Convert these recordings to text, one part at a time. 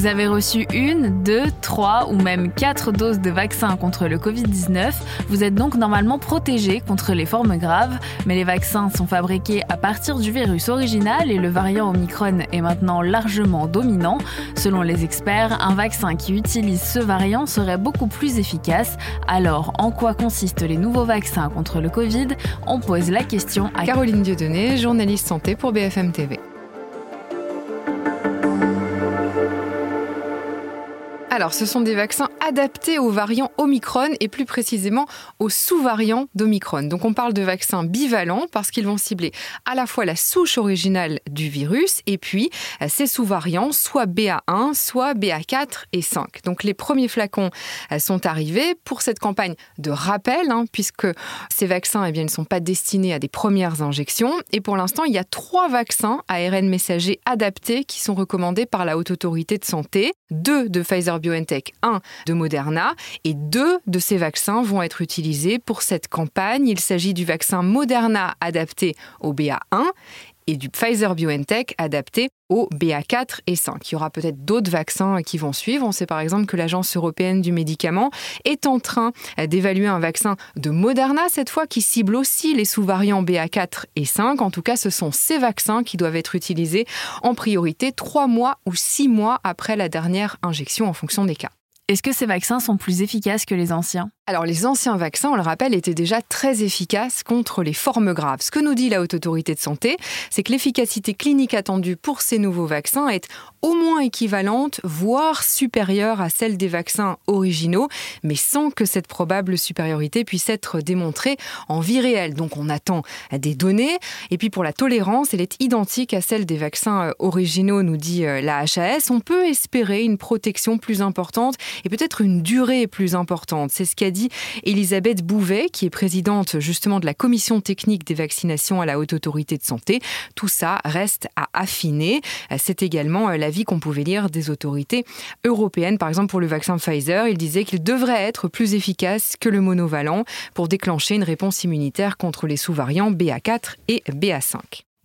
Vous avez reçu une, deux, trois ou même quatre doses de vaccin contre le Covid-19. Vous êtes donc normalement protégé contre les formes graves, mais les vaccins sont fabriqués à partir du virus original et le variant Omicron est maintenant largement dominant. Selon les experts, un vaccin qui utilise ce variant serait beaucoup plus efficace. Alors, en quoi consistent les nouveaux vaccins contre le Covid? On pose la question à Caroline Dieudonné, journaliste santé pour BFM TV. Alors, ce sont des vaccins adaptés aux variants Omicron et plus précisément aux sous-variants d'Omicron. Donc, on parle de vaccins bivalents parce qu'ils vont cibler à la fois la souche originale du virus et puis euh, ces sous-variants, soit BA1, soit BA4 et 5. Donc, les premiers flacons euh, sont arrivés pour cette campagne de rappel, hein, puisque ces vaccins eh bien, ne sont pas destinés à des premières injections. Et pour l'instant, il y a trois vaccins ARN messager adaptés qui sont recommandés par la Haute Autorité de Santé. Deux de Pfizer BioNTech, un de Moderna, et deux de ces vaccins vont être utilisés pour cette campagne. Il s'agit du vaccin Moderna adapté au BA1 et du Pfizer BioNTech adapté au BA4 et 5. Il y aura peut-être d'autres vaccins qui vont suivre. On sait par exemple que l'Agence européenne du médicament est en train d'évaluer un vaccin de Moderna, cette fois qui cible aussi les sous-variants BA4 et 5. En tout cas, ce sont ces vaccins qui doivent être utilisés en priorité trois mois ou six mois après la dernière injection en fonction des cas. Est-ce que ces vaccins sont plus efficaces que les anciens? Alors les anciens vaccins, on le rappelle, étaient déjà très efficaces contre les formes graves. Ce que nous dit la Haute Autorité de Santé, c'est que l'efficacité clinique attendue pour ces nouveaux vaccins est au moins équivalente, voire supérieure à celle des vaccins originaux, mais sans que cette probable supériorité puisse être démontrée en vie réelle. Donc on attend des données. Et puis pour la tolérance, elle est identique à celle des vaccins euh, originaux, nous dit euh, la HAS. On peut espérer une protection plus importante et peut-être une durée plus importante. C'est ce qu'a dit Elisabeth Bouvet, qui est présidente justement de la commission technique des vaccinations à la Haute Autorité de Santé. Tout ça reste à affiner. C'est également euh, l'avis qu'on pouvait lire des autorités européennes. Par exemple, pour le vaccin Pfizer, il disait qu'il devrait être plus efficace que le monovalent pour déclencher une réponse immunitaire contre les sous-variants BA4 et BA5.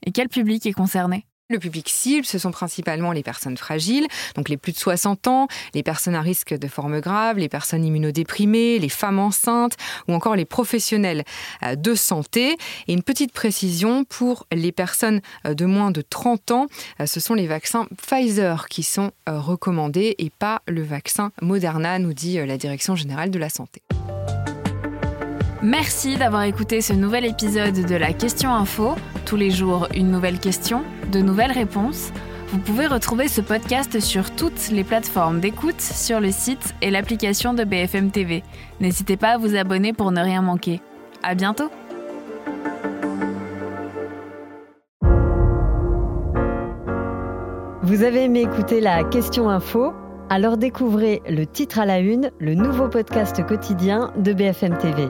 Et quel public est concerné? Le public cible, ce sont principalement les personnes fragiles, donc les plus de 60 ans, les personnes à risque de formes graves, les personnes immunodéprimées, les femmes enceintes ou encore les professionnels euh, de santé. Et une petite précision pour les personnes euh, de moins de 30 ans, euh, ce sont les vaccins Pfizer qui sont recommandés et pas le vaccin Moderna, nous dit la Direction générale de la santé. Merci d'avoir écouté ce nouvel épisode de la Question Info. Tous les jours, une nouvelle question, de nouvelles réponses. Vous pouvez retrouver ce podcast sur toutes les plateformes d'écoute, sur le site et l'application de BFM TV. N'hésitez pas à vous abonner pour ne rien manquer. À bientôt! Vous avez aimé écouter la Question Info? Alors découvrez le titre à la une, le nouveau podcast quotidien de BFM TV.